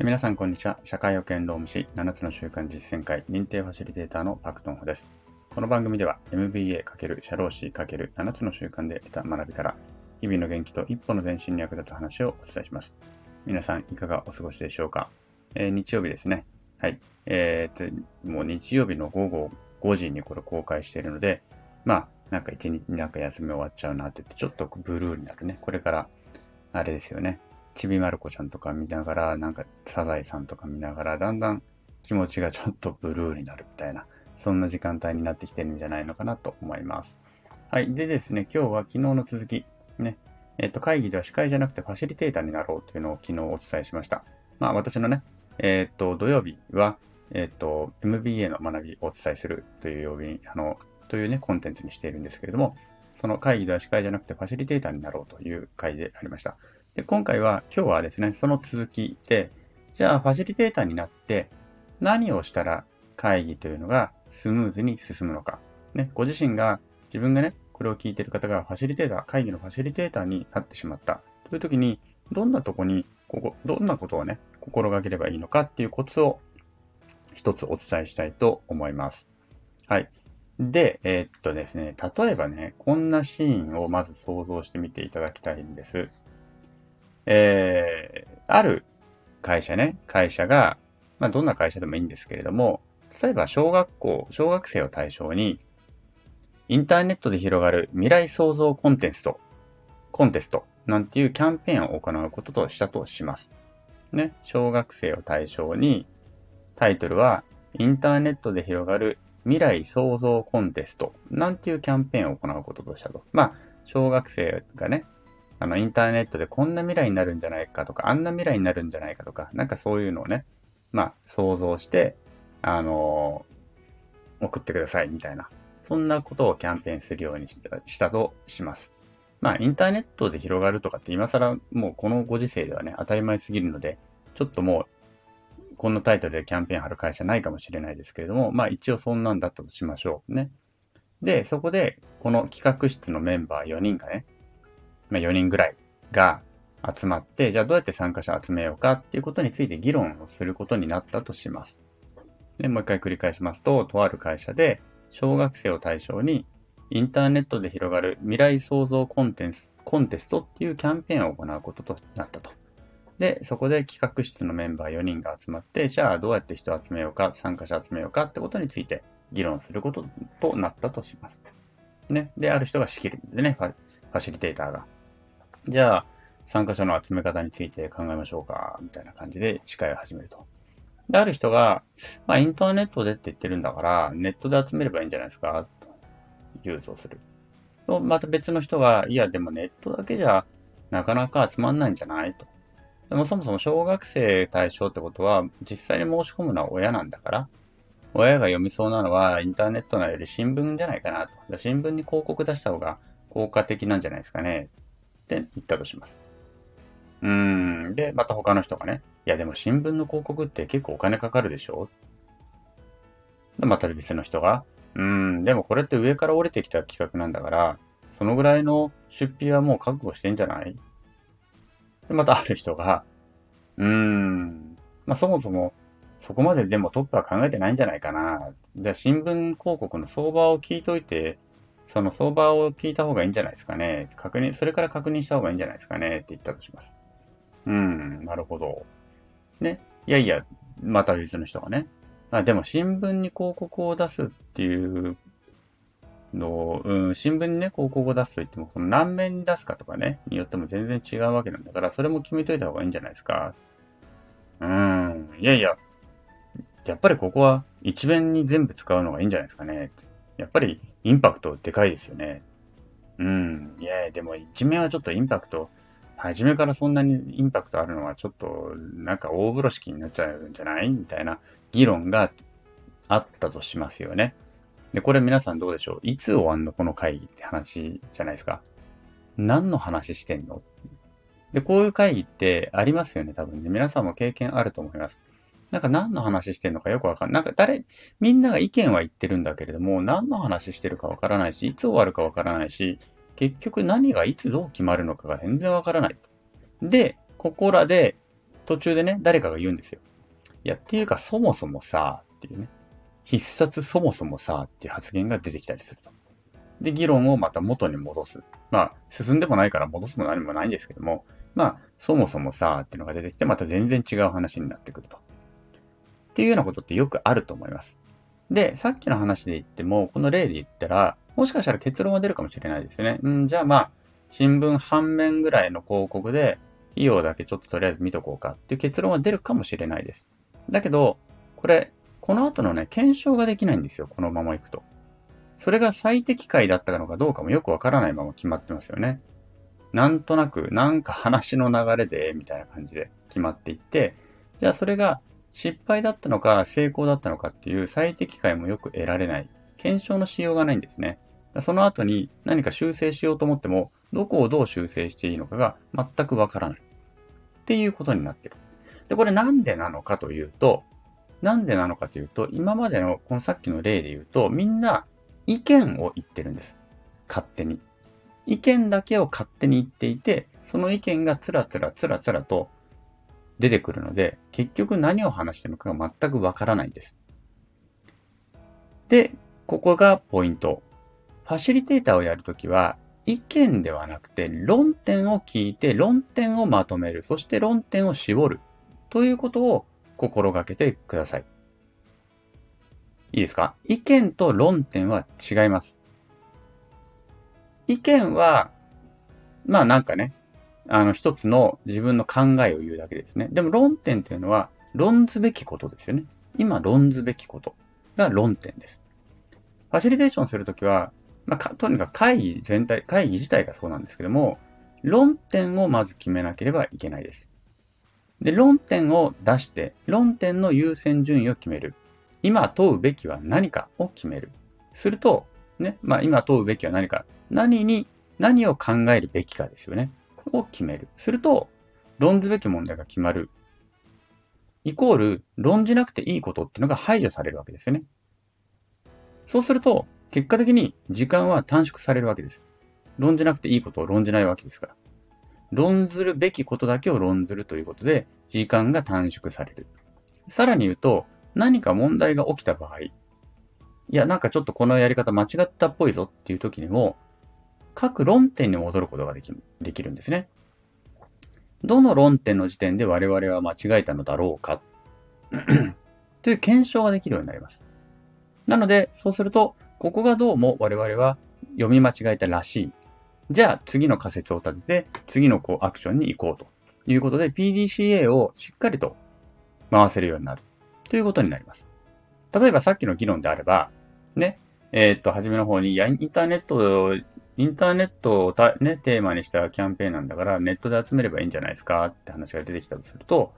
皆さん、こんにちは。社会保険労務士7つの習慣実践会認定ファシリテーターのパクトンホです。この番組では MBA× 社労士 ×7 つの習慣で得た学びから日々の元気と一歩の前進に役立つ話をお伝えします。皆さん、いかがお過ごしでしょうか、えー、日曜日ですね。はい。えー、っと、もう日曜日の午後5時にこれ公開しているので、まあ、なんか一日なんか休み終わっちゃうなって言って、ちょっとブルーになるね。これから、あれですよね。ちびまる子ちゃんとか見ながら、なんかサザエさんとか見ながら、だんだん気持ちがちょっとブルーになるみたいな、そんな時間帯になってきてるんじゃないのかなと思います。はい。でですね、今日は昨日の続き、ね、えっ、と、会議では司会じゃなくてファシリテーターになろうというのを昨日お伝えしました。まあ、私のね、えっ、と、土曜日は、えっ、と、MBA の学びをお伝えするという曜日に、あの、というね、コンテンツにしているんですけれども、その会議では司会じゃなくてファシリテーターになろうという会でありました。で、今回は、今日はですね、その続きで、じゃあファシリテーターになって何をしたら会議というのがスムーズに進むのか。ね、ご自身が、自分がね、これを聞いている方がファシリテーター、会議のファシリテーターになってしまった。という時に、どんなとこに、ここ、どんなことをね、心がければいいのかっていうコツを一つお伝えしたいと思います。はい。で、えー、っとですね、例えばね、こんなシーンをまず想像してみていただきたいんです。えー、ある会社ね、会社が、まあどんな会社でもいいんですけれども、例えば小学校、小学生を対象に、インターネットで広がる未来創造コンテスト、コンテストなんていうキャンペーンを行うこととしたとします。ね、小学生を対象に、タイトルは、インターネットで広がる未来創造コンテストなんていうキャンペーンを行うこととしたと。まあ、小学生がね、あの、インターネットでこんな未来になるんじゃないかとか、あんな未来になるんじゃないかとか、なんかそういうのをね、まあ、想像して、あのー、送ってくださいみたいな。そんなことをキャンペーンするようにしたとします。まあ、インターネットで広がるとかって今更もうこのご時世ではね、当たり前すぎるので、ちょっともうこんなタイトルでキャンペーン貼る会社ないかもしれないですけれども、まあ一応そんなんだったとしましょう。ね。で、そこで、この企画室のメンバー4人がね、まあ4人ぐらいが集まって、じゃあどうやって参加者集めようかっていうことについて議論をすることになったとします。で、もう一回繰り返しますと、とある会社で小学生を対象にインターネットで広がる未来創造コンテンツ、コンテストっていうキャンペーンを行うこととなったと。で、そこで企画室のメンバー4人が集まって、じゃあどうやって人を集めようか、参加者集めようかってことについて議論することとなったとします。ね。で、ある人が仕切るんでね、ファシリテーターが。じゃあ、参加者の集め方について考えましょうか、みたいな感じで司会を始めると。で、ある人が、まあ、インターネットでって言ってるんだから、ネットで集めればいいんじゃないですか、と、融通をする。と、また別の人が、いや、でもネットだけじゃ、なかなか集まんないんじゃない？と。でもそもそも小学生対象ってことは、実際に申し込むのは親なんだから、親が読みそうなのはインターネットなより新聞じゃないかなと。新聞に広告出した方が効果的なんじゃないですかね。って言ったとします。うーん。で、また他の人がね、いやでも新聞の広告って結構お金かかるでしょ？で、また別の人が、うん、でもこれって上から降りてきた企画なんだから、そのぐらいの出費はもう覚悟してんじゃない？で、またある人が、うーん、まあそもそもそこまででもトップは考えてないんじゃないかな。で、新聞広告の相場を聞いといて、その相場を聞いた方がいいんじゃないですかね。確認、それから確認した方がいいんじゃないですかねって言ったとします。うん、なるほど。ね。いやいや、また別の人がね。あでも新聞に広告を出すっていうの、うん、新聞にね、広告を出すと言っても、その何面に出すかとかね、によっても全然違うわけなんだから、それも決めといた方がいいんじゃないですか。うん、いやいや、やっぱりここは一面に全部使うのがいいんじゃないですかね。やっぱりインパクトでかいですよね。うん、いやでも一面はちょっとインパクト、初めからそんなにインパクトあるのはちょっとなんか大風呂敷になっちゃうんじゃないみたいな議論があったとしますよね。で、これ皆さんどうでしょう？いつ終わんのこの会議って話じゃないですか？何の話してんの？で、こういう会議ってありますよね、多分ね。皆さんも経験あると思います。なんか何の話してんのかよくわかんない。なんか誰、みんなが意見は言ってるんだけれども、何の話してるかわからないし、いつ終わるかわからないし、結局何がいつどう決まるのかが全然わからない。で、ここらで、途中でね、誰かが言うんですよ。いや、っていうかそもそもさ、っていうね。必殺そもそもさ、っていう発言が出てきたりすると。で、議論をまた元に戻す。まあ、進んでもないから戻すも何もないんですけども、まあ、そもそもさ、っていうのが出てきて、また全然違う話になってくると。っていうようなことってよくあると思います。で、さっきの話で言っても、この例で言ったら、もしかしたら結論は出るかもしれないですね。うん、じゃあまあ、新聞半面ぐらいの広告で、費用だけちょっととりあえず見とこうかっていう結論は出るかもしれないです。だけど、これ、この後のね、検証ができないんですよ。このまま行くと。それが最適解だったのかどうかもよくわからないまま決まってますよね。なんとなく、なんか話の流れで、みたいな感じで決まっていって、じゃあそれが失敗だったのか成功だったのかっていう最適解もよく得られない。検証のしようがないんですね。その後に何か修正しようと思っても、どこをどう修正していいのかが全くわからない。っていうことになってる。で、これなんでなのかというと、なんでなのかというと、今までのこのさっきの例で言うと、みんな意見を言ってるんです。勝手に。意見だけを勝手に言っていて、その意見がつらつらつらつらと出てくるので、結局何を話してるのかが全くわからないんです。で、ここがポイント。ファシリテーターをやるときは、意見ではなくて論点を聞いて論点をまとめる。そして論点を絞る。ということを心がけてください。いいですか？意見と論点は違います。意見は、まあなんかね、あの一つの自分の考えを言うだけですね。でも論点っていうのは論ずべきことですよね。今論ずべきことが論点です。ファシリテーションするときは、まあ、とにかく会議全体、会議自体がそうなんですけども、論点をまず決めなければいけないです。で、論点を出して、論点の優先順位を決める。今問うべきは何かを決める。すると、ね、まあ今問うべきは何か。何に、何を考えるべきかですよね。を決める。すると、論ずべき問題が決まる。イコール、論じなくていいことっていうのが排除されるわけですよね。そうすると、結果的に時間は短縮されるわけです。論じなくていいことを論じないわけですから。論ずるべきことだけを論ずるということで、時間が短縮される。さらに言うと、何か問題が起きた場合、いや、なんかちょっとこのやり方間違ったっぽいぞっていう時にも、各論点に戻ることができできるんですね。どの論点の時点で我々は間違えたのだろうか？という検証ができるようになります。なので、そうすると、ここがどうも我々は読み間違えたらしい。じゃあ次の仮説を立てて、次のこうアクションに行こうということで、PDCA をしっかりと回せるようになる。ということになります。例えばさっきの議論であれば、ね、えー、っと、初めの方に、いや、インターネット、インターネットをね、テーマにしたキャンペーンなんだから、ネットで集めればいいんじゃないですかって話が出てきたとすると、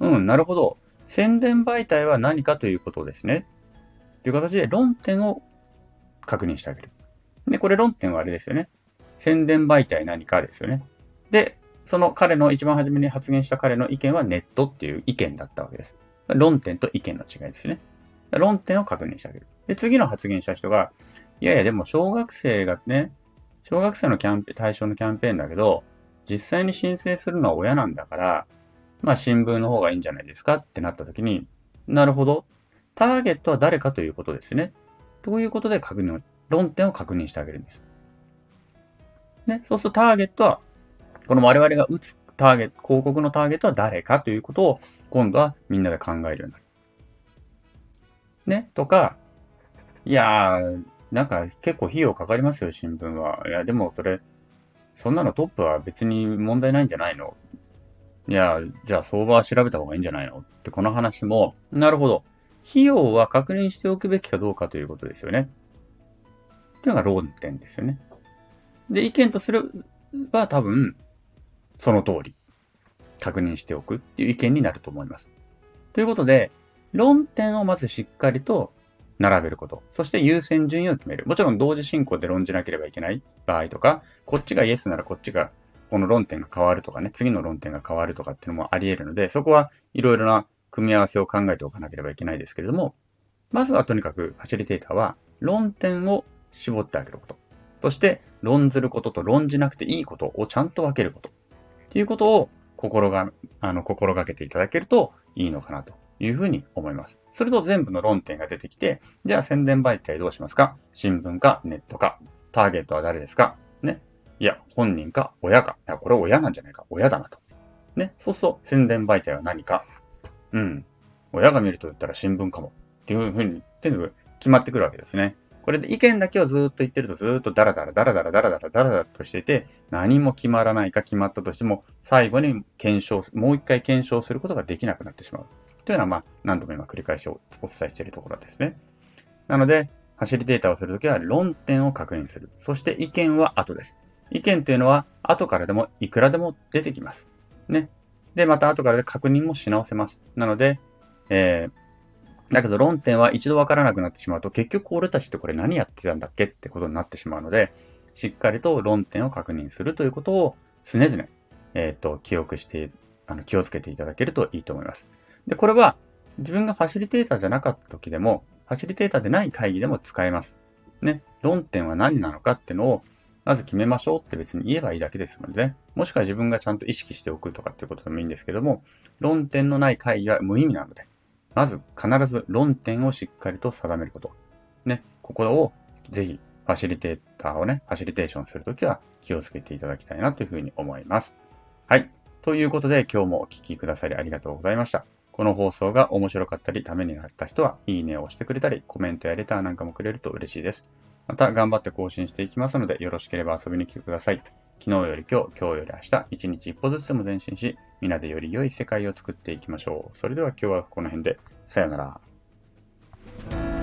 うん、なるほど。宣伝媒体は何かということですね。という形で論点を確認してあげる。で、これ論点はあれですよね。宣伝媒体何かですよね。で、その彼の一番初めに発言した彼の意見はネットっていう意見だったわけです。論点と意見の違いですね。論点を確認してあげる。で、次の発言した人が、いやいや、でも小学生がね、小学生のキャンペ対象のキャンペーンだけど、実際に申請するのは親なんだから、まあ新聞の方がいいんじゃないですかってなった時に、なるほど。ターゲットは誰かということですね。ということで確認を、論点を確認してあげるんです。ね、そうするとターゲットは、この我々が打つターゲット、広告のターゲットは誰かということを今度はみんなで考えるようになる。ね、とか、いやー、なんか結構費用かかりますよ、新聞は。いや、でもそれ、そんなのトップは別に問題ないんじゃないの？いや、じゃあ相場は調べた方がいいんじゃないの？ってこの話も、なるほど。費用は確認しておくべきかどうかということですよね。っていうのが論点ですよね。で、意見とすれば多分、その通り。確認しておくっていう意見になると思います。ということで、論点をまずしっかりと並べること。そして優先順位を決める。もちろん同時進行で論じなければいけない場合とか、こっちがイエスならこっちが、この論点が変わるとかね、次の論点が変わるとかっていうのもあり得るので、そこはいろいろな組み合わせを考えておかなければいけないですけれども、まずはとにかくファシリテーターは論点を絞ってあげること。そして論ずることと論じなくていいことをちゃんと分けること。っていうことを心が、あの、心がけていただけるといいのかなというふうに思います。それと全部の論点が出てきて、じゃあ宣伝媒体どうしますか？新聞か？ネットか？ターゲットは誰ですか？ね？いや、本人か？親か？いや、これ親なんじゃないか？親だなと。ね？そうすると宣伝媒体は何か？うん。親が見ると言ったら新聞かも。っていうふうに全部決まってくるわけですね。これで意見だけをずっと言ってるとずっとダラダラダラダラダラダラダラダラとしていて、何も決まらないか決まったとしても、最後に検証、もう一回検証することができなくなってしまう。というのは、まあ、何度も今繰り返しお伝えしているところですね。なので、ファシリテータをするときは論点を確認する。そして意見は後です。意見というのは後からでもいくらでも出てきます。ね。で、また後からで確認もし直せます。なので、えー、だけど論点は一度わからなくなってしまうと、結局俺たちってこれ何やってたんだっけってことになってしまうので、しっかりと論点を確認するということを常々、えっ、ー、と、記憶して、あの、気をつけていただけるといいと思います。で、これは自分がファシリテーターじゃなかった時でも、ファシリテーターでない会議でも使えます。ね。論点は何なのかってのを、まず決めましょうって別に言えばいいだけですのでね。もしくは自分がちゃんと意識しておくとかっていうことでもいいんですけども、論点のない会議は無意味なので、まず必ず論点をしっかりと定めること。ね、ここをぜひファシリテーターをね、ファシリテーションするときは気をつけていただきたいなというふうに思います。はい。ということで今日もお聴きくださりありがとうございました。この放送が面白かったりためになった人は、いいねを押してくれたり、コメントやレターなんかもくれると嬉しいです。また頑張って更新していきますので、よろしければ遊びに来てください。昨日より今日、今日より明日、一日一歩ずつでも前進し、皆でより良い世界を作っていきましょう。それでは今日はこの辺で、さよなら。